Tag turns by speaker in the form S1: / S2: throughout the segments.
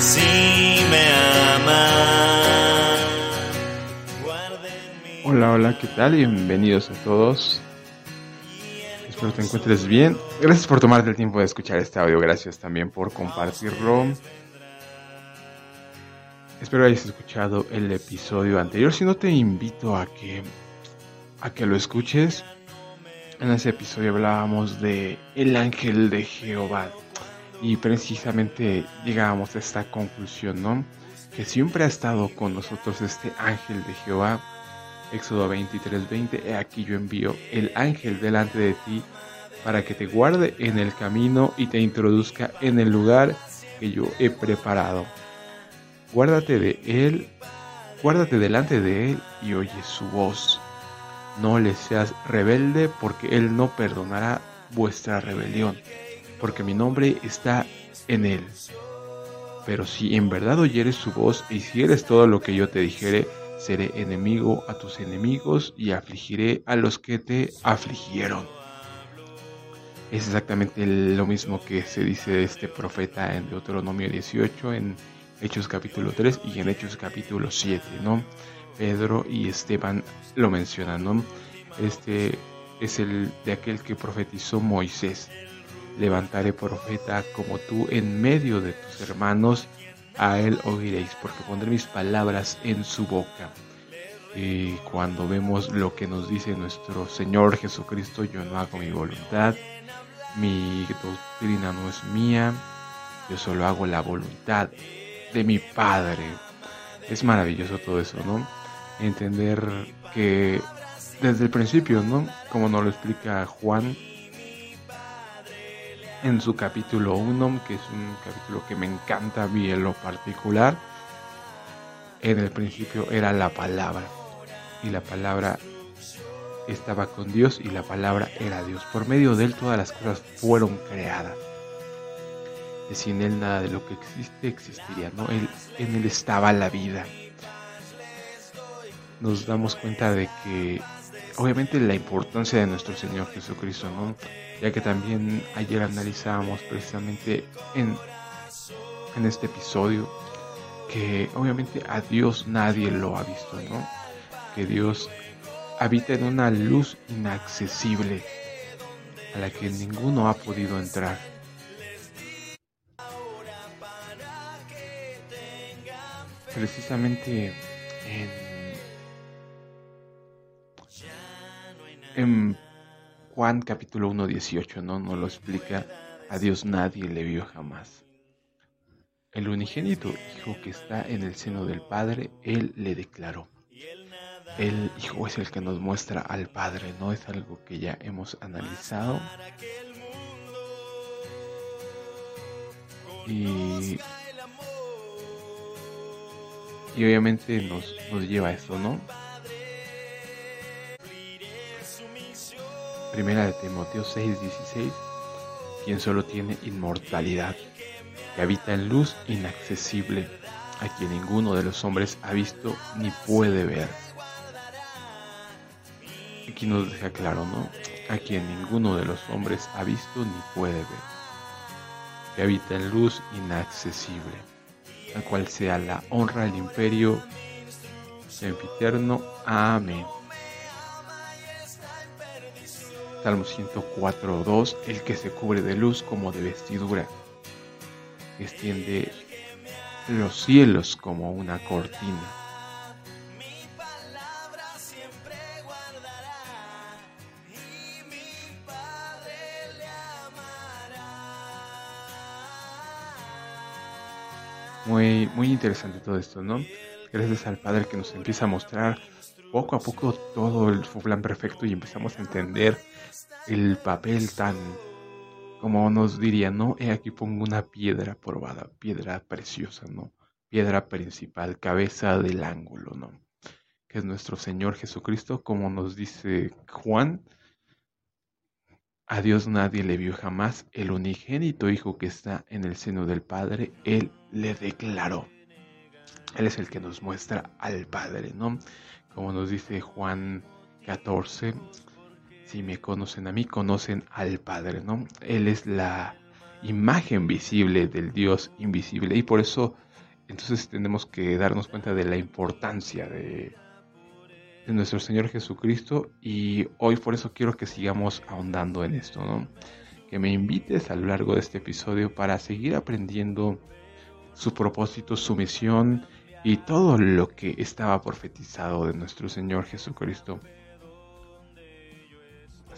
S1: si me.
S2: Hola, hola, ¿qué tal? Bienvenidos a todos. Espero te encuentres bien. Gracias por tomarte el tiempo de escuchar este audio. Gracias también por compartirlo. Espero hayas escuchado el episodio anterior. Si no, te invito a que, a que lo escuches. En ese episodio hablábamos de el ángel de Jehová. Y precisamente llegábamos a esta conclusión, ¿no? Que siempre ha estado con nosotros este ángel de Jehová. Éxodo 23, 20. He aquí yo envío el ángel delante de ti para que te guarde en el camino y te introduzca en el lugar que yo he preparado. Guárdate de él, guárdate delante de él y oye su voz. No le seas rebelde porque él no perdonará vuestra rebelión, porque mi nombre está en él. Pero si en verdad oyeres su voz y hicieres todo lo que yo te dijere, seré enemigo a tus enemigos y afligiré a los que te afligieron. Es exactamente lo mismo que se dice de este profeta en Deuteronomio 18, en Hechos capítulo 3 y en Hechos capítulo 7, ¿no? Pedro y Esteban lo mencionan, ¿no? Este es el de aquel que profetizó Moisés. Levantaré profeta como tú en medio de tus hermanos, a él oiréis, porque pondré mis palabras en su boca. Y cuando vemos lo que nos dice nuestro Señor Jesucristo, yo no hago mi voluntad, mi doctrina no es mía, yo solo hago la voluntad de mi Padre. Es maravilloso todo eso, ¿no? Entender que desde el principio, ¿no? Como nos lo explica Juan en su capítulo 1, que es un capítulo que me encanta a mí en lo particular. En el principio era la palabra y la palabra estaba con Dios y la palabra era Dios. Por medio de él todas las cosas fueron creadas. Y sin él nada de lo que existe existiría, ¿no? Él, en él estaba la vida. Nos damos cuenta de que obviamente la importancia de nuestro Señor Jesucristo, ¿no? Ya que también ayer analizábamos precisamente en, en este episodio que obviamente a Dios nadie lo ha visto, ¿no? Que Dios habita en una luz inaccesible a la que ninguno ha podido entrar. Precisamente en, en Juan capítulo 1, 18, ¿no? Nos lo explica, a Dios nadie le vio jamás. El unigénito Hijo que está en el seno del Padre, Él le declaró. El Hijo es el que nos muestra al Padre, no es algo que ya hemos analizado. Y, y obviamente nos, nos lleva a esto, ¿no? Primera de Timoteo 6:16, quien solo tiene inmortalidad, que habita en luz inaccesible, a quien ninguno de los hombres ha visto ni puede ver. Aquí nos deja claro, ¿no? A quien ninguno de los hombres ha visto ni puede ver, que habita en luz inaccesible, al cual sea la honra, el imperio, sempiterno. Amén. Salmo 104.2, el que se cubre de luz como de vestidura, extiende los cielos como una cortina. Muy, muy interesante todo esto, ¿no? Gracias al Padre que nos empieza a mostrar poco a poco todo el plan perfecto y empezamos a entender el papel tan, como nos diría, ¿no? He aquí pongo una piedra probada, piedra preciosa, ¿no? Piedra principal, cabeza del ángulo, ¿no? Que es nuestro Señor Jesucristo, como nos dice Juan. A Dios nadie le vio jamás, el unigénito Hijo que está en el seno del Padre, Él le declaró. Él es el que nos muestra al Padre, ¿no? Como nos dice Juan 14, si me conocen a mí, conocen al Padre, ¿no? Él es la imagen visible del Dios invisible y por eso Entonces tenemos que darnos cuenta de la importancia de, nuestro Señor Jesucristo y hoy por eso quiero que sigamos ahondando en esto, ¿no? Que me invites a lo largo de este episodio para seguir aprendiendo su propósito, su misión y todo lo que estaba profetizado de nuestro Señor Jesucristo.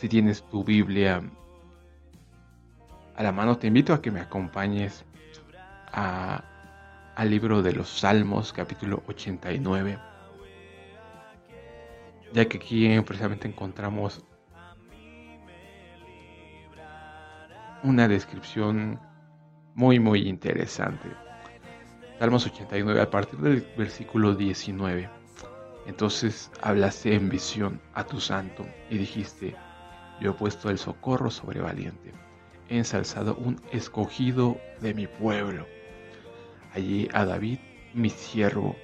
S2: Si tienes tu Biblia a la mano, te invito a que me acompañes al libro de los Salmos, capítulo 89, ya que aquí precisamente encontramos una descripción muy muy interesante. Salmos 89 a partir del versículo 19. Entonces hablaste en visión a tu santo y dijiste, yo he puesto el socorro sobre valiente, he ensalzado un escogido de mi pueblo. Allí a David, mi siervo,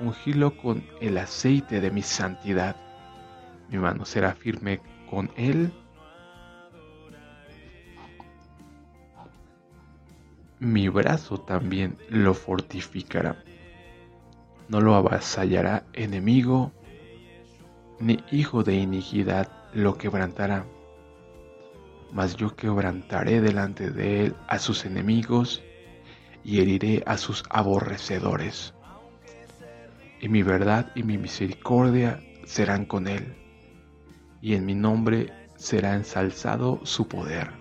S2: ungilo con el aceite de mi santidad. Mi mano será firme con él mi brazo también lo fortificará. No lo avasallará enemigo, ni hijo de iniquidad lo quebrantará. Mas yo quebrantaré delante de él a sus enemigos y heriré a sus aborrecedores. Y mi verdad y mi misericordia serán con él, y en mi nombre será ensalzado su poder.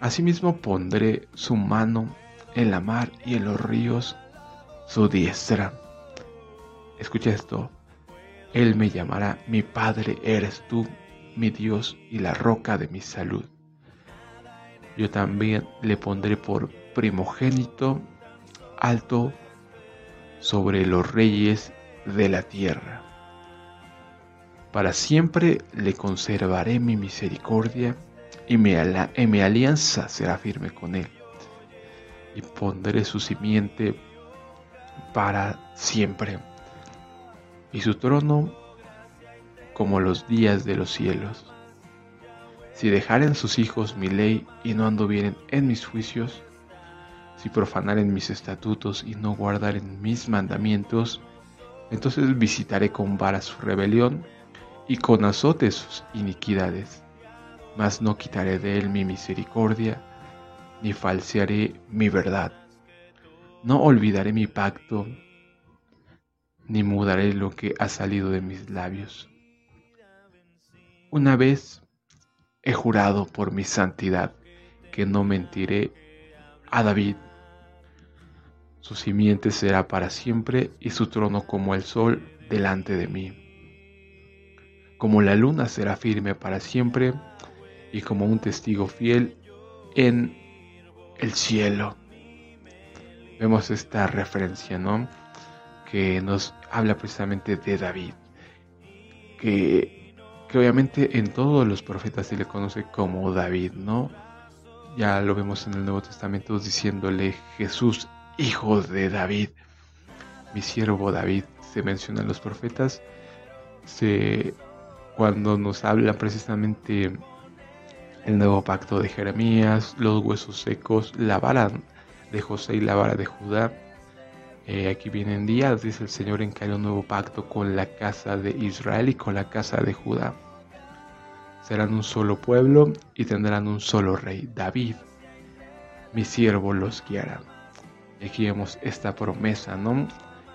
S2: Asimismo pondré su mano en la mar y en los ríos su diestra. Escucha esto. Él me llamará, mi Padre eres tú, mi Dios y la roca de mi salud. Yo también le pondré por primogénito alto sobre los reyes de la tierra. Para siempre le conservaré mi misericordia y mi, alianza será firme con él. Y pondré su simiente para siempre. Y su trono como los días de los cielos. Si dejaren sus hijos mi ley y no anduvieren en mis juicios, si profanaren mis estatutos y no guardaren mis mandamientos, entonces visitaré con vara su rebelión y con azotes sus iniquidades mas no quitaré de él mi misericordia, ni falsearé mi verdad. No olvidaré mi pacto, ni mudaré lo que ha salido de mis labios. Una vez he jurado por mi santidad que no mentiré a David. Su simiente será para siempre y su trono como el sol delante de mí. Como la luna será firme para siempre y como un testigo fiel en el cielo. Vemos esta referencia, ¿no? Que nos habla precisamente de David, que, que obviamente en todos los profetas se le conoce como David, ¿no? Ya lo vemos en el Nuevo Testamento diciéndole Jesús, hijo de David, mi siervo David, se menciona en los profetas, se, cuando nos habla precisamente el nuevo pacto de Jeremías, los huesos secos, la vara de José y la vara de Judá. Eh, aquí vienen días, dice el Señor, en que hay un nuevo pacto con la casa de Israel y con la casa de Judá. Serán un solo pueblo y tendrán un solo rey, David. Mi siervo los guiará. Aquí vemos esta promesa, ¿no?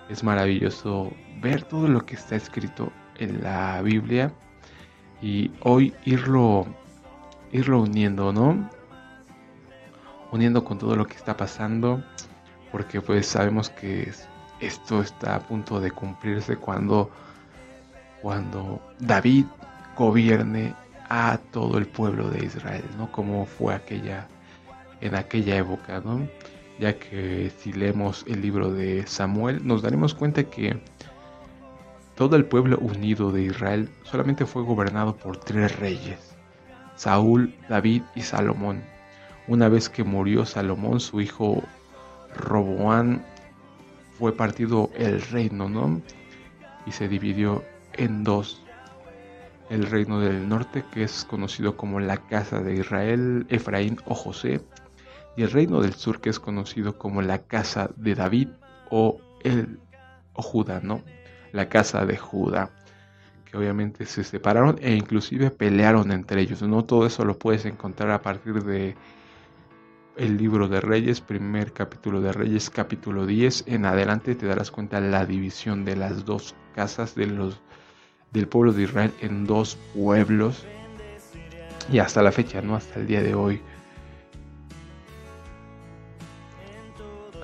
S2: Es maravilloso ver todo lo que está escrito en la Biblia y hoy irlo irlo uniendo, ¿no? Uniendo con todo lo que está pasando, porque pues sabemos que esto está a punto de cumplirse cuando, cuando David gobierne a todo el pueblo de Israel, ¿no? Como fue aquella, en aquella época, ¿no? Ya que si leemos el libro de Samuel, nos daremos cuenta que todo el pueblo unido de Israel solamente fue gobernado por tres reyes. Saúl, David y Salomón. Una vez que murió Salomón, su hijo Roboán fue partido el reino, ¿no? Y se dividió en dos. El reino del norte, que es conocido como la casa de Israel, Efraín o José, y el reino del sur que es conocido como la casa de David o el o Judá, ¿no? La casa de Judá, que obviamente se separaron e inclusive pelearon entre ellos, ¿no? Todo eso lo puedes encontrar a partir de el libro de Reyes, primer capítulo de Reyes, capítulo 10 en adelante te darás cuenta la división de las dos casas de los del pueblo de Israel en dos pueblos. Y hasta la fecha, ¿no? Hasta el día de hoy.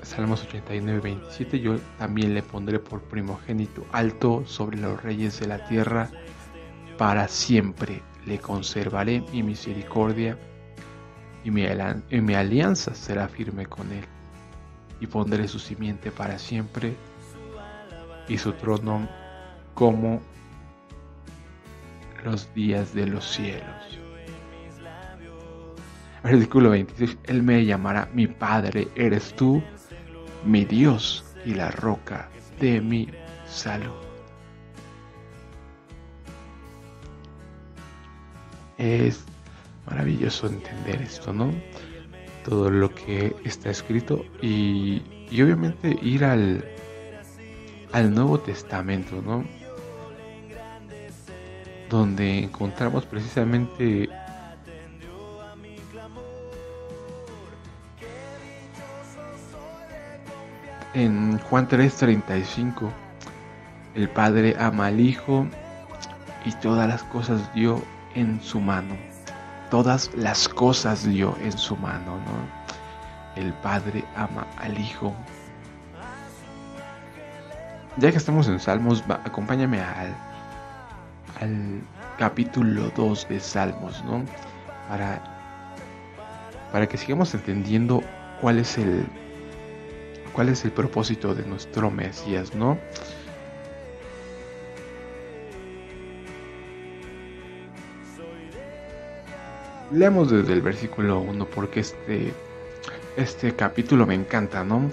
S2: Salmos 89, 27, yo también le pondré por primogénito alto sobre los reyes de la tierra, para siempre. Le conservaré mi misericordia y mi, y mi alianza será firme con él, y pondré su simiente para siempre y su trono como los días de los cielos. Versículo 26, Él me llamará mi Padre, eres tú mi Dios y la roca de mi salud. Es maravilloso entender esto, ¿no? Todo lo que está escrito y, obviamente ir al, al Nuevo Testamento, ¿no? Donde encontramos precisamente en Juan 3:35, el Padre ama al Hijo y todas las cosas dio en su mano. Todas las cosas dio en su mano, ¿no? El Padre ama al Hijo. Ya que estamos en Salmos, acompáñame al, al capítulo 2 de Salmos, ¿no? Para, para que sigamos entendiendo cuál es el, cuál es el propósito de nuestro Mesías, ¿no? Leamos desde el versículo 1 porque este, este capítulo me encanta, ¿no?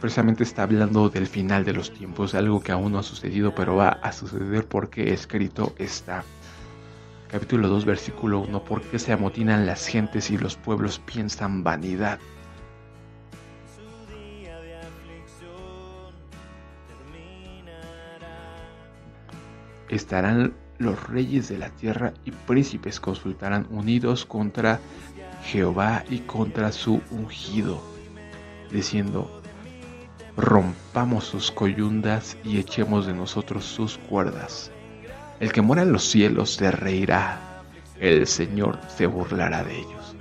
S2: Precisamente está hablando del final de los tiempos, algo que aún no ha sucedido, pero va a suceder porque escrito está. Capítulo 2, versículo 1, porque se amotinan las gentes y los pueblos piensan vanidad. estarán los reyes de la tierra y príncipes consultarán unidos contra Jehová y contra su ungido, diciendo, rompamos sus coyundas y echemos de nosotros sus cuerdas. El que mora en los cielos se reirá, el Señor se burlará de ellos.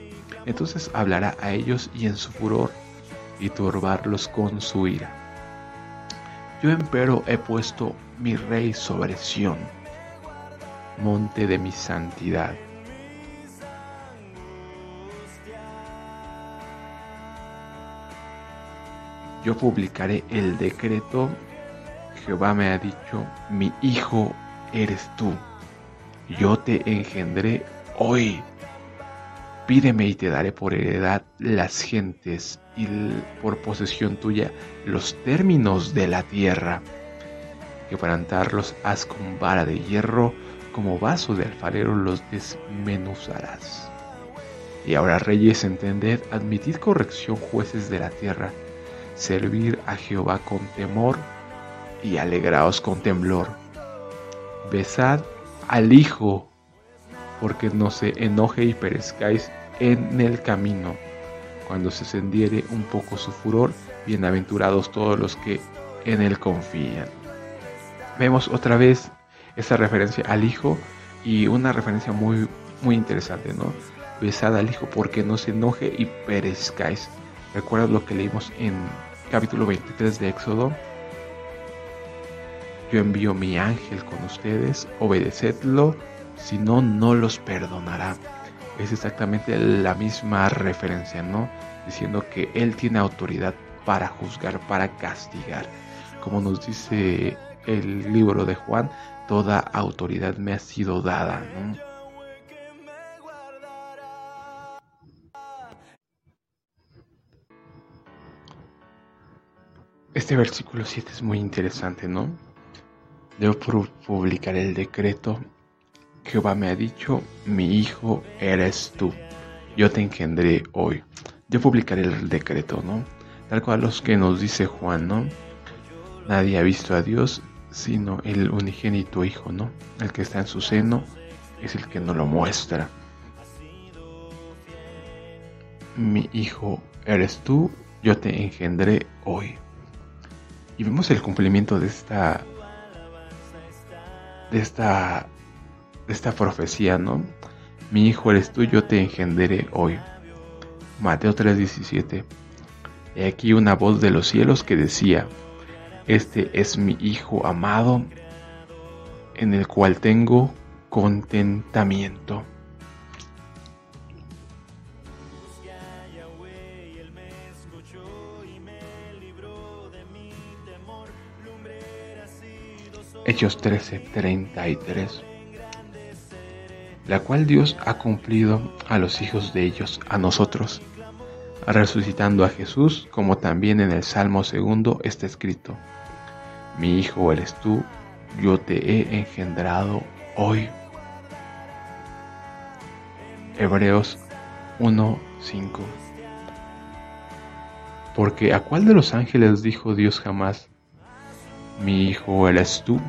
S2: Entonces hablará a ellos y en su furor y turbarlos con su ira. Yo empero he puesto mi rey sobre Sión, monte de mi santidad. Yo publicaré el decreto, Jehová me ha dicho, mi hijo eres tú, yo te engendré hoy. Pídeme y te daré por heredad las gentes y por posesión tuya los términos de la tierra quebrantarlos haz con vara de hierro, como vaso de alfarero los desmenuzarás. Y ahora reyes, entended, admitid corrección jueces de la tierra, servir a Jehová con temor y alegraos con temblor. Besad al Hijo, porque no se enoje y perezcáis en el camino. Cuando se encendiere un poco su furor, bienaventurados todos los que en él confían vemos otra vez esa referencia al hijo y una referencia muy, muy interesante, ¿no? Besad al hijo porque no se enoje y perezcáis. Recuerda lo que leímos en capítulo 23 de Éxodo. Yo envío mi ángel con ustedes, obedecedlo, si no, no los perdonará. Es exactamente la misma referencia, ¿no? Diciendo que Él tiene autoridad para juzgar, para castigar. Como nos dice el libro de Juan, toda autoridad me ha sido dada. Este versículo 7 es muy interesante, ¿no? Debo publicar el decreto. Jehová me ha dicho, mi hijo eres tú. Yo te engendré hoy. yo publicaré el decreto, ¿no? Tal cual los que nos dice Juan, ¿no? Nadie ha visto a Dios sino el unigénito Hijo, ¿no? El que está en su seno es el que nos lo muestra. Mi Hijo eres tú, yo te engendré hoy. Y vemos el cumplimiento de esta de esta de esta profecía, ¿no? Mi hijo eres tú, yo te engenderé hoy. Mateo 3:17. He aquí una voz de los cielos que decía, Este es mi Hijo amado, en el cual tengo contentamiento. Hechos 13:33 la cual Dios ha cumplido a los hijos de ellos, a nosotros, resucitando a Jesús, como también en el Salmo segundo está escrito, mi hijo eres tú, yo te he engendrado hoy. Hebreos 1:5 Porque a cuál de los ángeles dijo Dios jamás, mi hijo eres tú,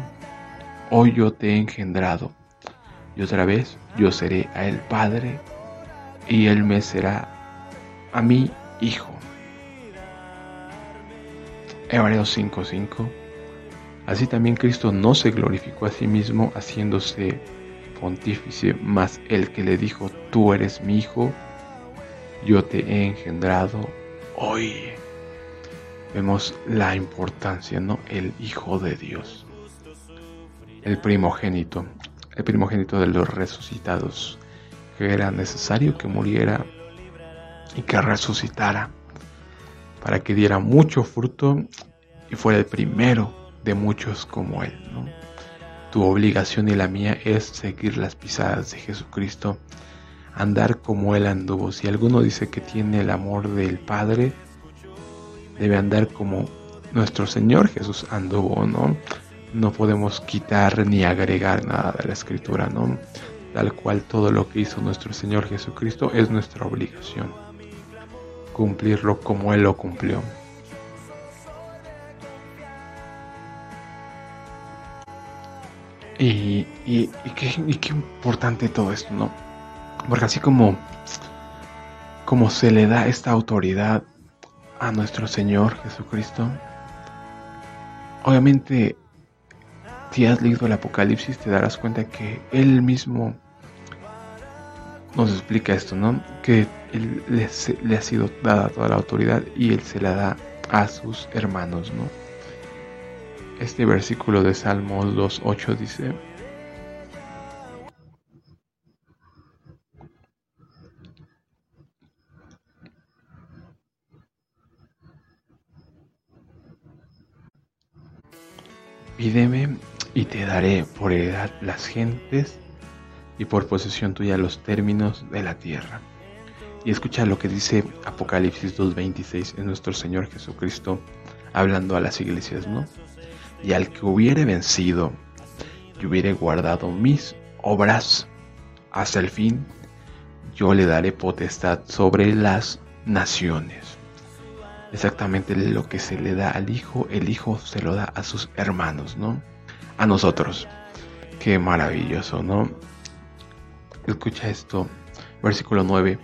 S2: hoy yo te he engendrado y otra vez yo seré a él padre y él me será a mí hijo. Hebreos 5:5 Así también Cristo no se glorificó a sí mismo haciéndose pontífice, mas el que le dijo, tú eres mi hijo, yo te he engendrado hoy. Vemos la importancia, ¿no? El Hijo de Dios. El primogénito el primogénito de los resucitados, que era necesario que muriera y que resucitara para que diera mucho fruto y fuera el primero de muchos como él. Tu obligación y la mía es seguir las pisadas de Jesucristo, andar como él anduvo. Si alguno dice que tiene el amor del Padre, debe andar como nuestro Señor Jesús anduvo, ¿no? no podemos quitar ni agregar nada de la escritura, ¿no? Tal cual todo lo que hizo nuestro Señor Jesucristo es nuestra obligación. Cumplirlo como Él lo cumplió. Y, y, qué, importante todo esto, ¿no? Porque así como, como se le da esta autoridad a nuestro Señor Jesucristo, obviamente si has leído el Apocalipsis te darás cuenta que él mismo nos explica esto, ¿no? Que él le, ha sido dada toda la autoridad y él se la da a sus hermanos, ¿no? Este versículo de Salmos 2.8 dice, Pídeme y te daré por heredad las gentes y por posesión tuya los términos de la tierra. Y escucha lo que dice Apocalipsis 2.26 en nuestro Señor Jesucristo hablando a las iglesias, ¿no? Y al que hubiere vencido y hubiere guardado mis obras hasta el fin, yo le daré potestad sobre las naciones. Exactamente lo que se le da al Hijo, el Hijo se lo da a sus hermanos, ¿no? a nosotros. Qué maravilloso, ¿no? Escucha esto, versículo 9.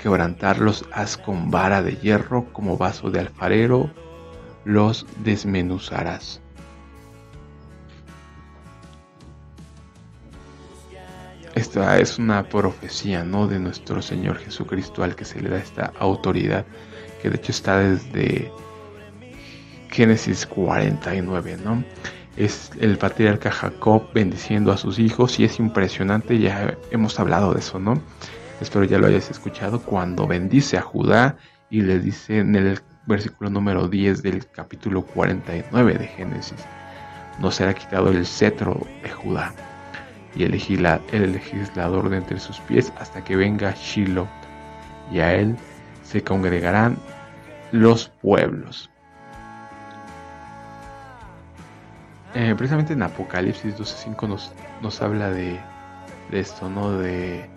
S2: Quebrantarlos haz con vara de hierro como vaso de alfarero, los desmenuzarás. Esta es una profecía, ¿no? De nuestro Señor Jesucristo al que se le da esta autoridad, que de hecho está desde Génesis 49, ¿no? es el patriarca Jacob bendiciendo a sus hijos y es impresionante, ya hemos hablado de eso, ¿no? Espero ya lo hayas escuchado, cuando bendice a Judá y le dice en el versículo número 10 del capítulo 49 de Génesis, no será quitado el cetro de Judá y el, legislador de entre sus pies hasta que venga Shiloh y a él se congregarán los pueblos Eh, precisamente en Apocalipsis 12.5 nos, nos habla de, esto, ¿no? De,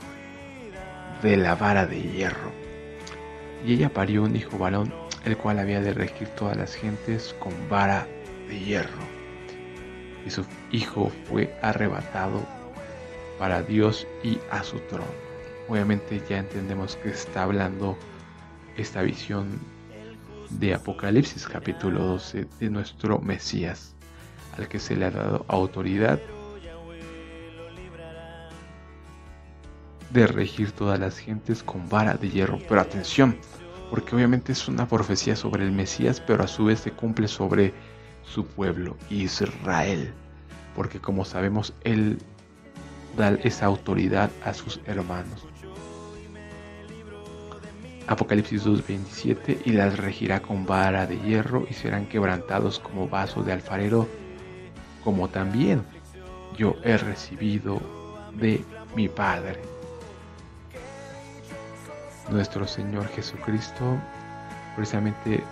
S2: de la vara de hierro. Y ella parió un hijo varón, el cual había de regir todas las gentes con vara de hierro. Y su hijo fue arrebatado para Dios y a su trono. Obviamente ya entendemos que está hablando esta visión de Apocalipsis capítulo 12 de nuestro Mesías, al que se le ha dado autoridad de regir todas las gentes con vara de hierro. Pero atención, porque obviamente es una profecía sobre el Mesías, pero a su vez se cumple sobre su pueblo, Israel. Porque como sabemos, Él da esa autoridad a sus hermanos. Apocalipsis 2.27 y las regirá con vara de hierro y serán quebrantados como vaso de alfarero, como también yo he recibido de mi Padre nuestro Señor Jesucristo precisamente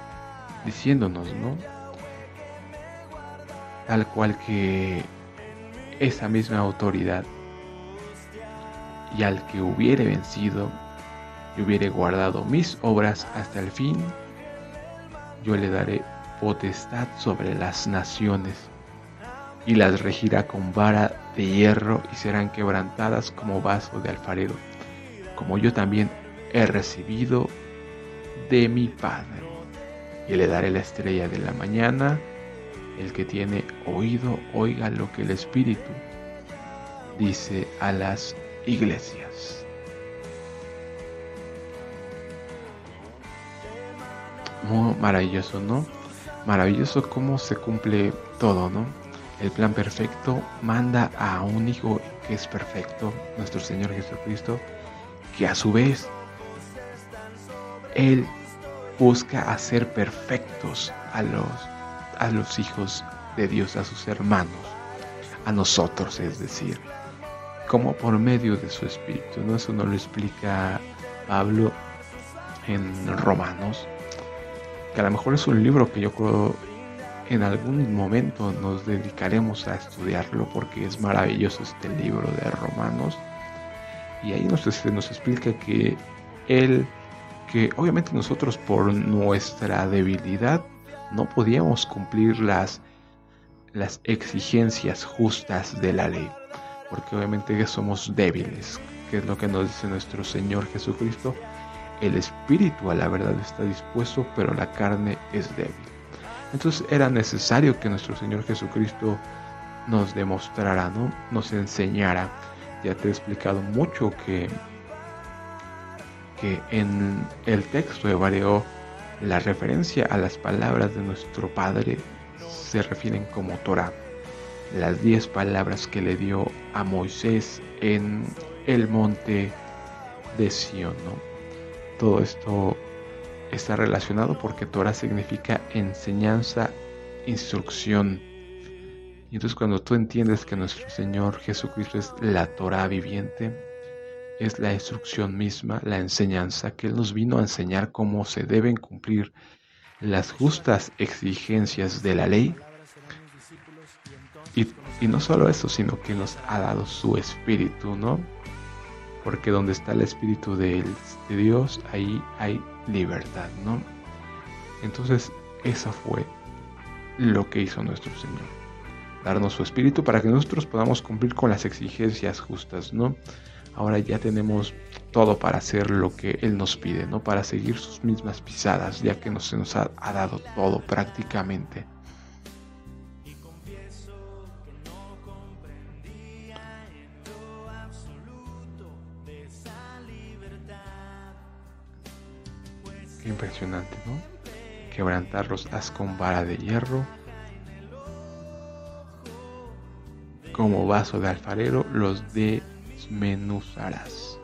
S2: diciéndonos, ¿no? Tal cual que esa misma autoridad y al que hubiere vencido y hubiere guardado mis obras hasta el fin, yo le daré potestad sobre las naciones y las regirá con vara de hierro y serán quebrantadas como vaso de alfarero, como yo también he recibido de mi Padre. Y le daré la estrella de la mañana. El que tiene oído, oiga lo que el Espíritu dice a las iglesias. Muy maravilloso, ¿no? Maravilloso cómo se cumple todo, ¿no? El plan perfecto manda a un Hijo que es perfecto, nuestro Señor Jesucristo, que a su vez él busca hacer perfectos a los, a los hijos de Dios, a sus hermanos, a nosotros, es decir, como por medio de su espíritu. ¿no? Eso nos lo explica Pablo en Romanos, que a lo mejor es un libro que yo creo en algún momento nos dedicaremos a estudiarlo porque es maravilloso este libro de Romanos. Y ahí nos, nos explica que Él que obviamente nosotros por nuestra debilidad no podíamos cumplir las, las exigencias justas de la ley, porque obviamente somos débiles, que es lo que nos dice nuestro Señor Jesucristo. El espíritu a la verdad está dispuesto, pero la carne es débil. Entonces era necesario que nuestro Señor Jesucristo nos demostrara, ¿no? nos enseñara. Ya te he explicado mucho que que en el texto hebreo la referencia a las palabras de nuestro Padre se refieren como Torah, las diez palabras que le dio a Moisés en el monte de Sion. Todo esto está relacionado porque Torah significa enseñanza, instrucción. Y entonces cuando tú entiendes que nuestro Señor Jesucristo es la Torah viviente, es la instrucción misma, la enseñanza que Él nos vino a enseñar cómo se deben cumplir las justas exigencias de la ley. Y, no solo eso, sino que nos ha dado su espíritu, ¿no? Porque donde está el espíritu de, Dios, ahí hay libertad, ¿no? Entonces, eso fue lo que hizo nuestro Señor. Darnos su espíritu para que nosotros podamos cumplir con las exigencias justas, ¿no? ahora ya tenemos todo para hacer lo que Él nos pide, ¿no? Para seguir sus mismas pisadas, ya que nos, se nos ha, dado todo prácticamente. Quebrantarlos haz con vara de hierro. Como vaso de alfarero los de desmenuzarás.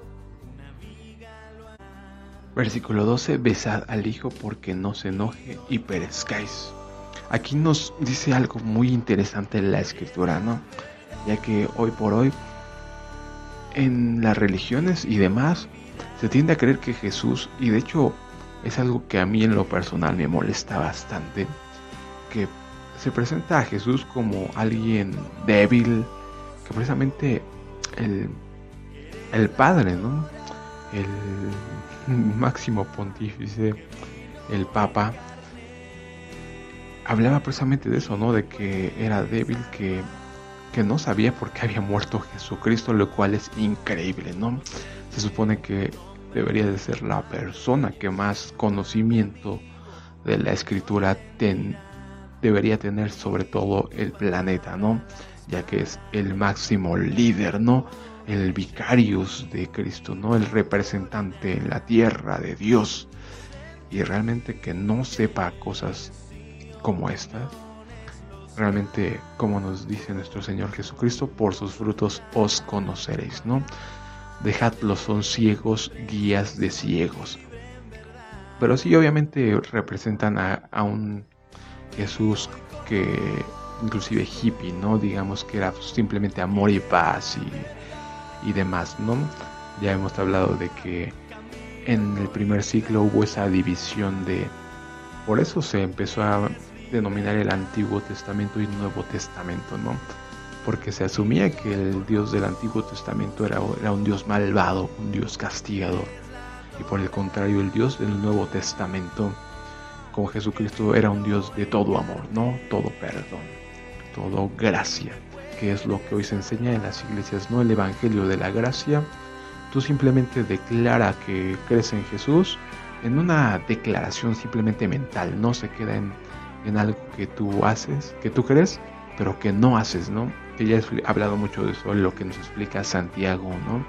S2: Versículo 12, besad al Hijo porque no se enoje y perezcáis. Aquí nos dice algo muy interesante la escritura, ¿no? Ya que hoy por hoy en las religiones y demás se tiende a creer que Jesús, y de hecho es algo que a mí en lo personal me molesta bastante, que se presenta a Jesús como alguien débil, que precisamente el el Padre, ¿no? El, máximo pontífice, el Papa, hablaba precisamente de eso, ¿no? De que era débil, que, que no sabía por qué había muerto Jesucristo, lo cual es increíble, ¿no? Se supone que debería de ser la persona que más conocimiento de la escritura debería tener sobre todo el planeta, ¿no? Ya que es el máximo líder, ¿no? El vicarius de Cristo, ¿no? El representante en la tierra de Dios. Y realmente que no sepa cosas como estas, realmente como nos dice nuestro Señor Jesucristo, por sus frutos os conoceréis, ¿no? Dejadlos son ciegos, guías de ciegos. Pero sí, obviamente representan a, un Jesús que inclusive hippie, ¿no? Digamos que era simplemente amor y paz y, y demás, ¿no? Ya hemos hablado de que en el primer siglo hubo esa división de... Por eso se empezó a denominar el Antiguo Testamento y Nuevo Testamento, ¿no? Porque se asumía que el Dios del Antiguo Testamento era, era, un Dios malvado, un Dios castigador. Y por el contrario, el Dios del Nuevo Testamento, como Jesucristo, era un Dios de todo amor, no todo perdón, todo gracia, que es lo que hoy se enseña en las iglesias, no el Evangelio de la gracia. Tú simplemente declara que crees en Jesús en una declaración simplemente mental, no se queda en, en algo que tú haces, que tú crees, pero que no haces, ¿no? Ya he hablado mucho de eso, lo que nos explica Santiago, ¿no?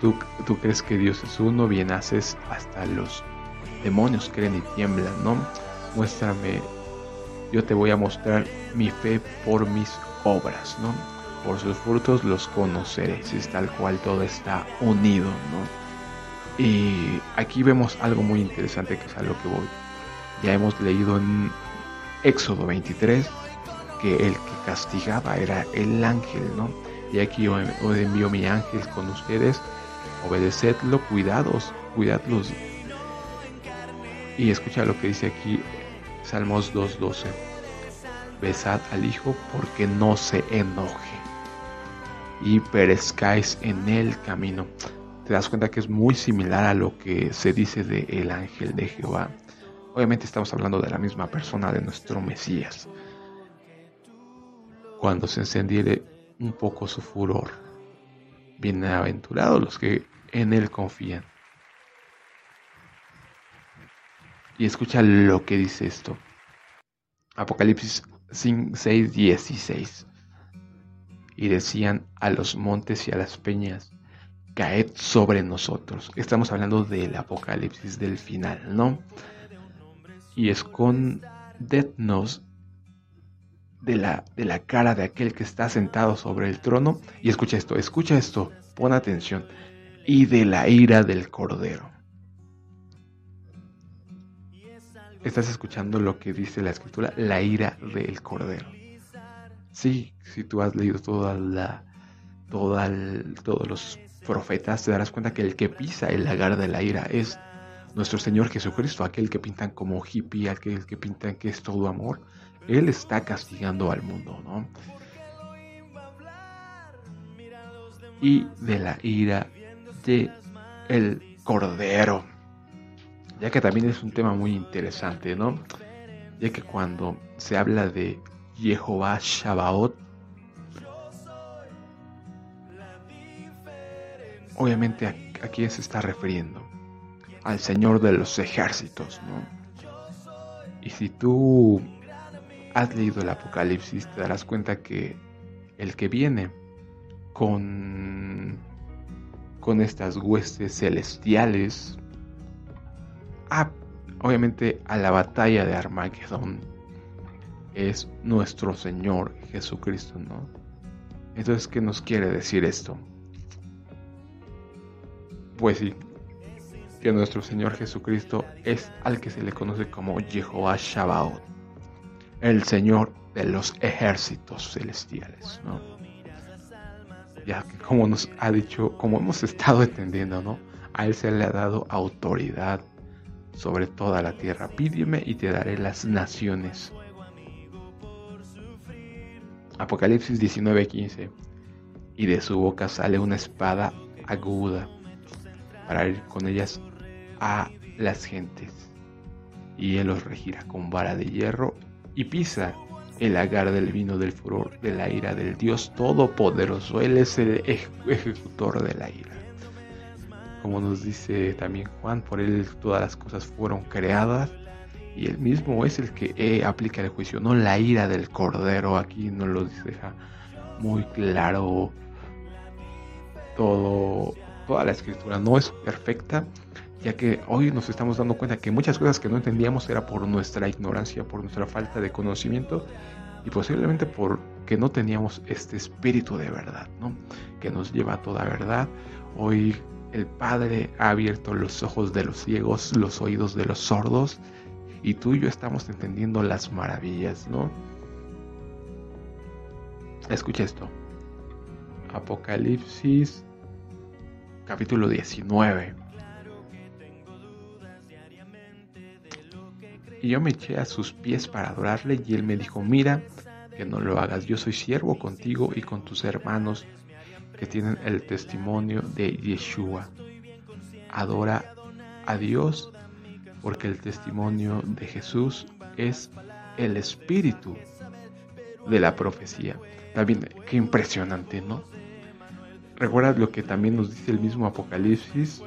S2: Tú, tú crees que Dios es uno, bien haces, hasta los demonios creen y tiemblan, ¿no? Muéstrame, yo te voy a mostrar mi fe por mis obras, ¿no? Por sus frutos los conoceréis, es tal cual todo está unido, ¿no? Y aquí vemos algo muy interesante que es a lo que voy. Ya hemos leído en Éxodo 23, que el que castigaba era el ángel, ¿no? Y aquí yo, envío mi ángel con ustedes, obedecedlo, cuidados, cuidadlos. Y escucha lo que dice aquí Salmos 2.12. Besad al Hijo porque no se enoje y perezcáis en el camino. Te das cuenta que es muy similar a lo que se dice de el ángel de Jehová. Obviamente estamos hablando de la misma persona de nuestro Mesías. Cuando se encendiere un poco su furor, bienaventurados los que en él confían. Y escucha lo que dice esto. Apocalipsis 6, 16. Y decían a los montes y a las peñas, caed sobre nosotros. Estamos hablando del apocalipsis del final, ¿no? Y escondednos de la, de la cara de aquel que está sentado sobre el trono. Y escucha esto, escucha esto, pon atención. Y de la ira del cordero. Estás escuchando lo que dice la escritura, la ira del cordero. Sí, si tú has leído toda la, toda todos los profetas, te darás cuenta que el que pisa el lagar de la ira es nuestro Señor Jesucristo, aquel que pintan como hippie, aquel que pintan que es todo amor, Él está castigando al mundo, ¿no? Y de la ira de el Cordero, ya que también es un tema muy interesante, ¿no? Ya que cuando se habla de Jehová Shabbaot, obviamente a quién se está refiriendo al Señor de los ejércitos, ¿no? Y si tú has leído el Apocalipsis, te darás cuenta que el que viene con, con estas huestes celestiales, obviamente a la batalla de Armagedón, es nuestro Señor Jesucristo, ¿no? Entonces, ¿qué nos quiere decir esto? Pues sí, que nuestro Señor Jesucristo es al que se le conoce como Jehová Shabbat, el Señor de los ejércitos celestiales, ¿no? Ya que como nos ha dicho, como hemos estado entendiendo, ¿no? A Él se le ha dado autoridad sobre toda la tierra. Pídeme y te daré las naciones. Apocalipsis 19:15. Y de su boca sale una espada aguda para ir con ellas a las gentes. Y él los regirá con vara de hierro y pisa el lagar del vino del furor de la ira del Dios Todopoderoso. Él es el ejecutor de la ira. Como nos dice también Juan, por él todas las cosas fueron creadas y él mismo es el que eh, aplica el juicio, no la ira del Cordero. Aquí nos lo deja muy claro todo, toda la escritura. No es perfecta, ya que hoy nos estamos dando cuenta que muchas cosas que no entendíamos era por nuestra ignorancia, por nuestra falta de conocimiento y posiblemente porque no teníamos este espíritu de verdad, ¿no? que nos lleva a toda verdad. Hoy el Padre ha abierto los ojos de los ciegos, los oídos de los sordos, y tú y yo estamos entendiendo las maravillas, ¿no? Escucha esto. Apocalipsis capítulo 19. Y yo me eché a sus pies para adorarle y él me dijo, mira, que no lo hagas, yo soy siervo contigo y con tus hermanos que tienen el testimonio de Yeshua. Adora a Dios porque el testimonio de Jesús es el espíritu de la profecía. También, qué impresionante, ¿no? Recuerda lo que también nos dice el mismo Apocalipsis,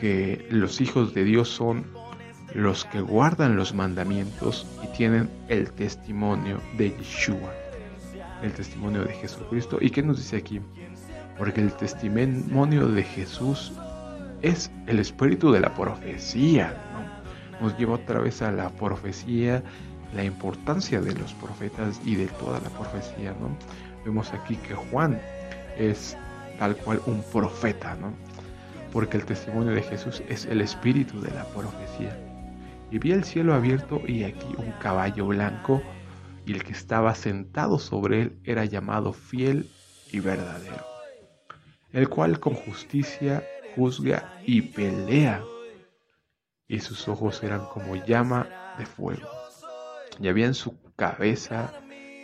S2: que los hijos de Dios son los que guardan los mandamientos y tienen el testimonio de Yeshua, el testimonio de Jesucristo. ¿Y qué nos dice aquí? Porque el testimonio de Jesús es el espíritu de la profecía. Nos lleva otra vez a la profecía, la importancia de los profetas y de toda la profecía. ¿no? Vemos aquí que Juan es tal cual un profeta, ¿no? porque el testimonio de Jesús es el espíritu de la profecía. Y vi el cielo abierto y aquí un caballo blanco, y el que estaba sentado sobre él era llamado fiel y verdadero, el cual con justicia juzga y pelea, y sus ojos eran como llama de fuego, y había en su cabeza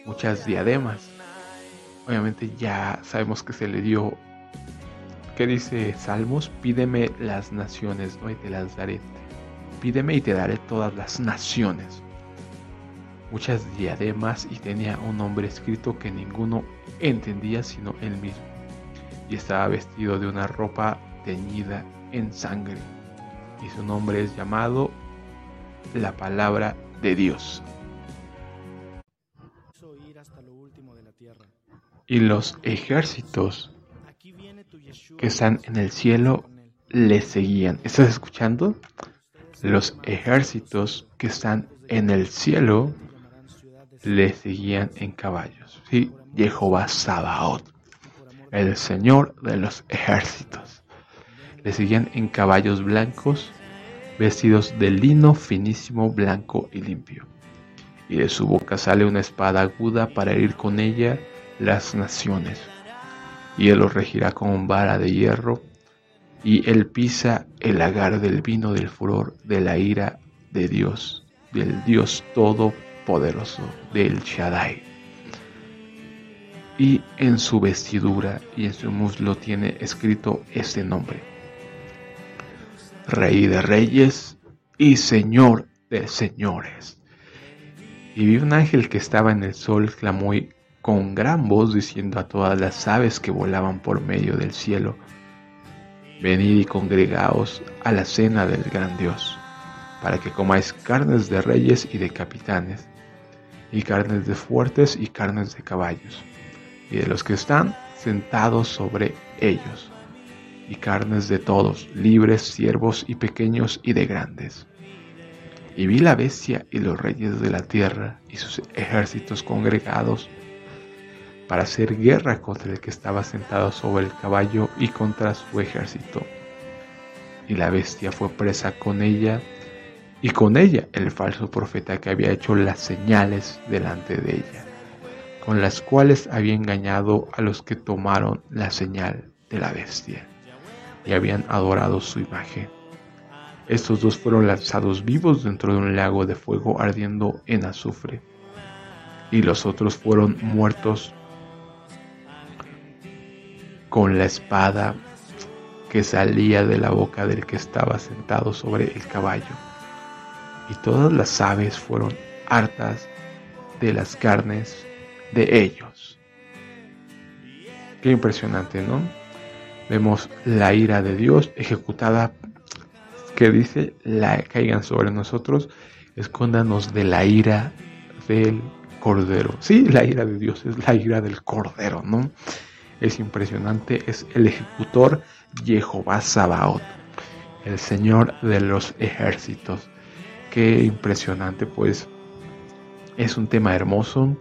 S2: muchas diademas. Obviamente ya sabemos que se le dio, ¿qué dice Salmos? Pídeme las naciones, ¿no? Y te las daré pídeme y te daré todas las naciones. Muchas diademas y tenía un nombre escrito que ninguno entendía sino él mismo. Y estaba vestido de una ropa teñida en sangre. Y su nombre es llamado la palabra de Dios. Y los ejércitos que están en el cielo le seguían. ¿Estás escuchando? Los ejércitos que están en el cielo le seguían en caballos. Sí, Jehová Sabaoth, el Señor de los ejércitos. Le seguían en caballos blancos, vestidos de lino finísimo, blanco y limpio. Y de su boca sale una espada aguda para herir con ella las naciones. Y él los regirá con vara de hierro y él pisa el lagar del vino del furor de la ira de Dios, del Dios todopoderoso, del Shaddai. Y en su vestidura y en su muslo tiene escrito este nombre. Rey de reyes y Señor de señores. Y vi un ángel que estaba en el sol, clamó con gran voz diciendo a todas las aves que volaban por medio del cielo, Venid y congregaos a la cena del gran Dios, para que comáis carnes de reyes y de capitanes, y carnes de fuertes y carnes de caballos, y de los que están sentados sobre ellos, y carnes de todos, libres, siervos y pequeños y de grandes. Y vi la bestia y los reyes de la tierra y sus ejércitos congregados para hacer guerra contra el que estaba sentado sobre el caballo y contra su ejército. Y la bestia fue presa con ella, y con ella el falso profeta que había hecho las señales delante de ella, con las cuales había engañado a los que tomaron la señal de la bestia y habían adorado su imagen. Estos dos fueron lanzados vivos dentro de un lago de fuego ardiendo en azufre, y los otros fueron muertos con la espada que salía de la boca del que estaba sentado sobre el caballo. Y todas las aves fueron hartas de las carnes de ellos. Qué impresionante, ¿no? Vemos la ira de Dios ejecutada que dice, la caigan sobre nosotros, escóndanos de la ira del Cordero. Sí, la ira de Dios es la ira del Cordero, ¿no? Es impresionante, es el ejecutor Jehová Sabaoth, el Señor de los ejércitos. Qué impresionante, pues es un tema hermoso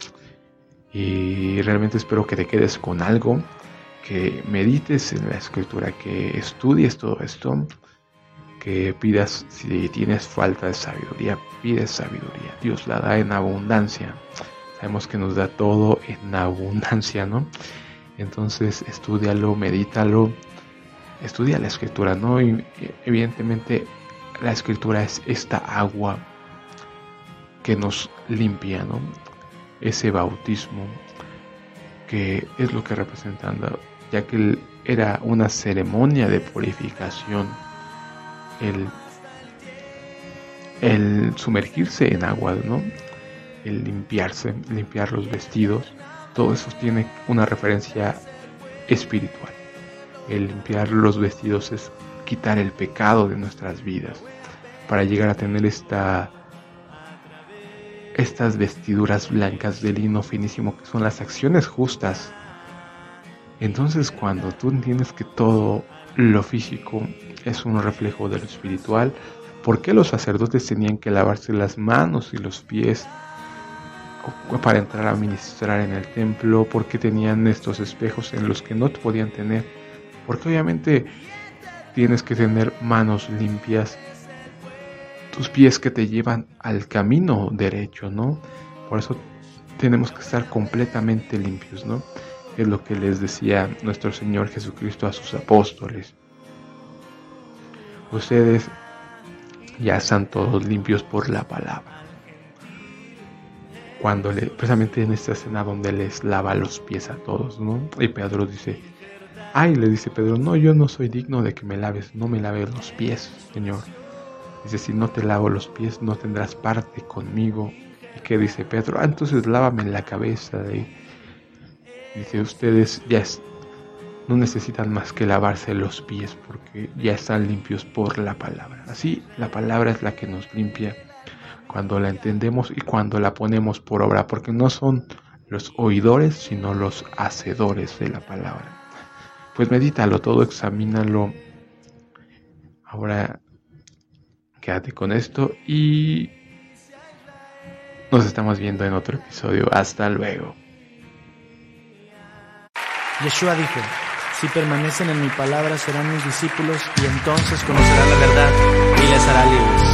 S2: y realmente espero que te quedes con algo, que medites en la escritura, que estudies todo esto que pidas, si tienes falta de sabiduría, pides sabiduría. Dios la da en abundancia. Sabemos que nos da todo en abundancia, ¿no? Entonces, estudialo, medítalo, estudia la escritura, ¿no? Y evidentemente, la escritura es esta agua que nos limpia, ¿no? Ese bautismo que es lo que representa, ya que era una ceremonia de purificación el, sumergirse en agua, ¿no? El limpiarse, limpiar los vestidos, todo eso tiene una referencia espiritual. El limpiar los vestidos es quitar el pecado de nuestras vidas para llegar a tener esta estas vestiduras blancas de lino finísimo que son las acciones justas. Entonces cuando tú entiendes que todo lo físico es un reflejo de lo espiritual. ¿Por qué los sacerdotes tenían que lavarse las manos y los pies para entrar a ministrar en el templo? ¿Por qué tenían estos espejos en los que no podían tener? Porque obviamente tienes que tener manos limpias, tus pies que te llevan al camino derecho, ¿no? Por eso tenemos que estar completamente limpios, ¿no? Es lo que les decía nuestro Señor Jesucristo a sus apóstoles ustedes ya están todos limpios por la palabra. Cuando le, precisamente en esta escena donde les lava los pies a todos, ¿no? Y Pedro dice, ay, le dice Pedro, no, yo no soy digno de que me laves, no me laves los pies, Señor. Dice, si no te lavo los pies, no tendrás parte conmigo. ¿Y qué dice Pedro? Ah, entonces lávame la cabeza. De... Dice, ustedes ya, no necesitan más que lavarse los pies porque ya están limpios por la palabra. Así la palabra es la que nos limpia cuando la entendemos y cuando la ponemos por obra, porque no son los oidores, sino los hacedores de la palabra. Pues medítalo todo, examínalo. Ahora quédate con esto y nos estamos viendo en otro episodio. Hasta luego.
S3: Yeshua dijo, si permanecen en mi palabra serán mis discípulos y entonces conocerán la verdad y les hará libres.